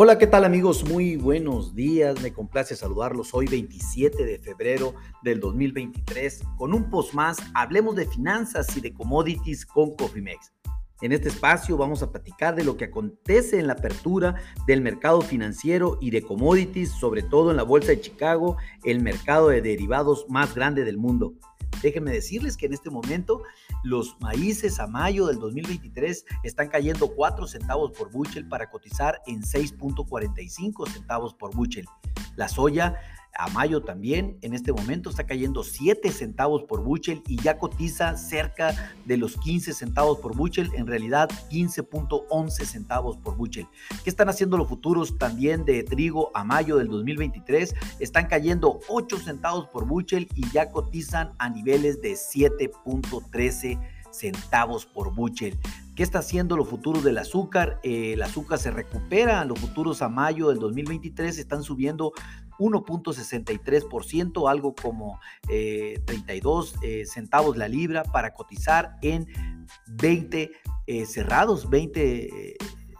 Hola, ¿qué tal amigos? Muy buenos días. Me complace saludarlos hoy 27 de febrero del 2023 con un post más. Hablemos de finanzas y de commodities con Cofimex. En este espacio vamos a platicar de lo que acontece en la apertura del mercado financiero y de commodities, sobre todo en la Bolsa de Chicago, el mercado de derivados más grande del mundo. Déjenme decirles que en este momento los maíces a mayo del 2023 están cayendo 4 centavos por bushel para cotizar en 6.45 centavos por bushel. La soya a mayo también, en este momento está cayendo 7 centavos por bushel y ya cotiza cerca de los 15 centavos por bushel, en realidad 15.11 centavos por bushel. ¿Qué están haciendo los futuros también de trigo a mayo del 2023? Están cayendo 8 centavos por bushel y ya cotizan a niveles de 7.13 centavos por bushel. ¿Qué está haciendo los futuros del azúcar? Eh, el azúcar se recupera, los futuros a mayo del 2023 están subiendo 1.63%, algo como 32 eh, eh, centavos la libra para cotizar en 20 cerrados, 20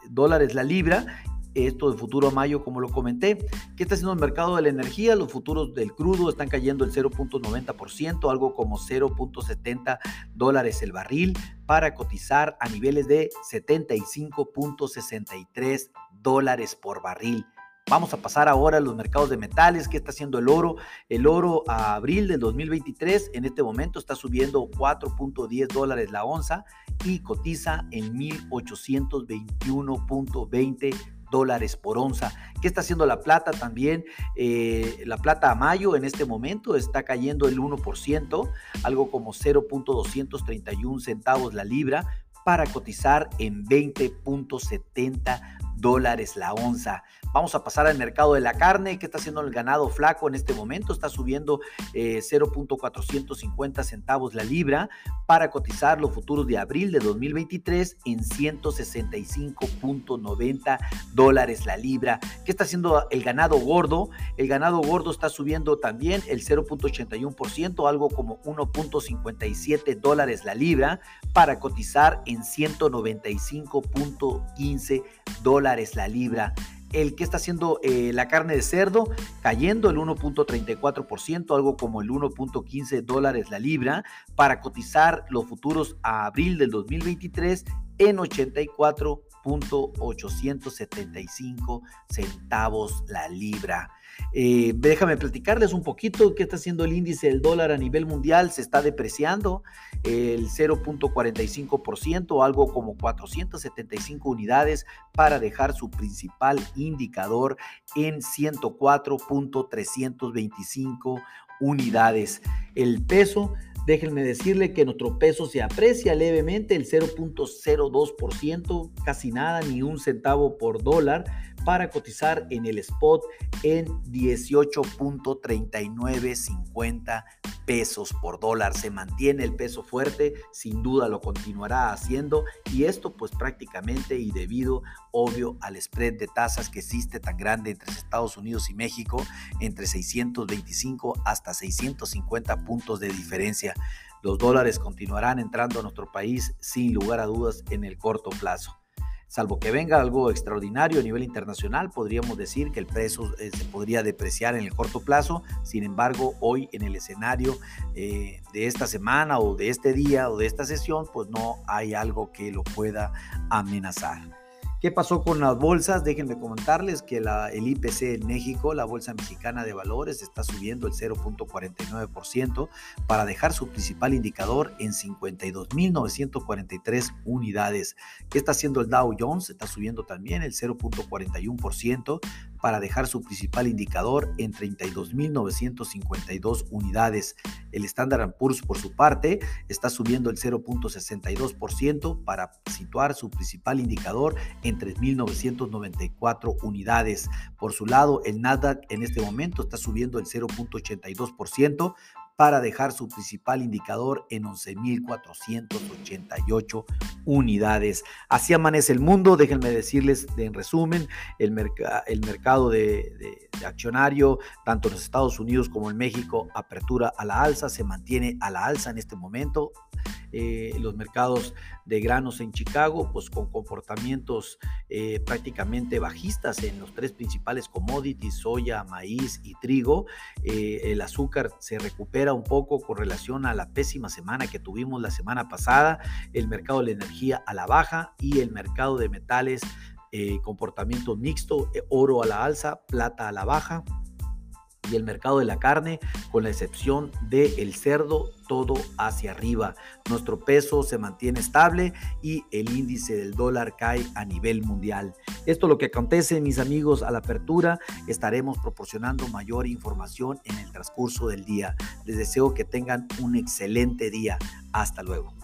dólares la libra esto de futuro a mayo, como lo comenté. ¿Qué está haciendo el mercado de la energía? Los futuros del crudo están cayendo el 0.90%, algo como 0.70 dólares el barril, para cotizar a niveles de 75.63 dólares por barril. Vamos a pasar ahora a los mercados de metales. ¿Qué está haciendo el oro? El oro a abril del 2023 en este momento está subiendo 4.10 dólares la onza y cotiza en 1821.20 dólares por onza. ¿Qué está haciendo la plata también? Eh, la plata a mayo en este momento está cayendo el 1%, algo como 0.231 centavos la libra para cotizar en 20.70 dólares la onza. Vamos a pasar al mercado de la carne. ¿Qué está haciendo el ganado flaco en este momento? Está subiendo 0.450 eh, centavos la libra para cotizar los futuros de abril de 2023 en 165.90 dólares la libra. ¿Qué está haciendo el ganado gordo? El ganado gordo está subiendo también el 0.81%, algo como 1.57 dólares la libra para cotizar en 195.15 dólares la libra. El que está haciendo eh, la carne de cerdo cayendo el 1.34%, algo como el 1.15 dólares la libra, para cotizar los futuros a abril del 2023 en 84.875 centavos la libra. Eh, déjame platicarles un poquito qué está haciendo el índice del dólar a nivel mundial. Se está depreciando el 0.45%, algo como 475 unidades para dejar su principal indicador en 104.325 unidades. El peso Déjenme decirle que nuestro peso se aprecia levemente, el 0.02%, casi nada, ni un centavo por dólar, para cotizar en el spot en 18.3950 pesos por dólar. Se mantiene el peso fuerte, sin duda lo continuará haciendo y esto pues prácticamente y debido obvio al spread de tasas que existe tan grande entre Estados Unidos y México, entre 625 hasta 650 puntos de diferencia. Los dólares continuarán entrando a nuestro país sin lugar a dudas en el corto plazo. Salvo que venga algo extraordinario a nivel internacional, podríamos decir que el precio eh, se podría depreciar en el corto plazo. Sin embargo, hoy en el escenario eh, de esta semana o de este día o de esta sesión, pues no hay algo que lo pueda amenazar. ¿Qué pasó con las bolsas? Déjenme comentarles que el IPC en México, la Bolsa Mexicana de Valores, está subiendo el 0.49% para dejar su principal indicador en 52.943 unidades. ¿Qué está haciendo el Dow Jones? Está subiendo también el 0.41% para dejar su principal indicador en 32.952 unidades. El Standard Poor's, por su parte, está subiendo el 0.62% para situar su principal indicador en 3.994 unidades. Por su lado, el Nasdaq en este momento está subiendo el 0.82% para dejar su principal indicador en 11.488 unidades. Así amanece el mundo. Déjenme decirles en resumen, el, el mercado de, de, accionario, tanto en los Estados Unidos como en México, apertura a la alza, se mantiene a la alza en este momento. Eh, los mercados de granos en Chicago, pues con comportamientos eh, prácticamente bajistas en los tres principales commodities, soya, maíz y trigo. Eh, el azúcar se recupera un poco con relación a la pésima semana que tuvimos la semana pasada, el mercado de la energía a la baja y el mercado de metales comportamiento mixto, oro a la alza, plata a la baja y el mercado de la carne, con la excepción del el cerdo, todo hacia arriba. Nuestro peso se mantiene estable y el índice del dólar cae a nivel mundial. Esto es lo que acontece, mis amigos, a la apertura. Estaremos proporcionando mayor información en el transcurso del día. Les deseo que tengan un excelente día. Hasta luego.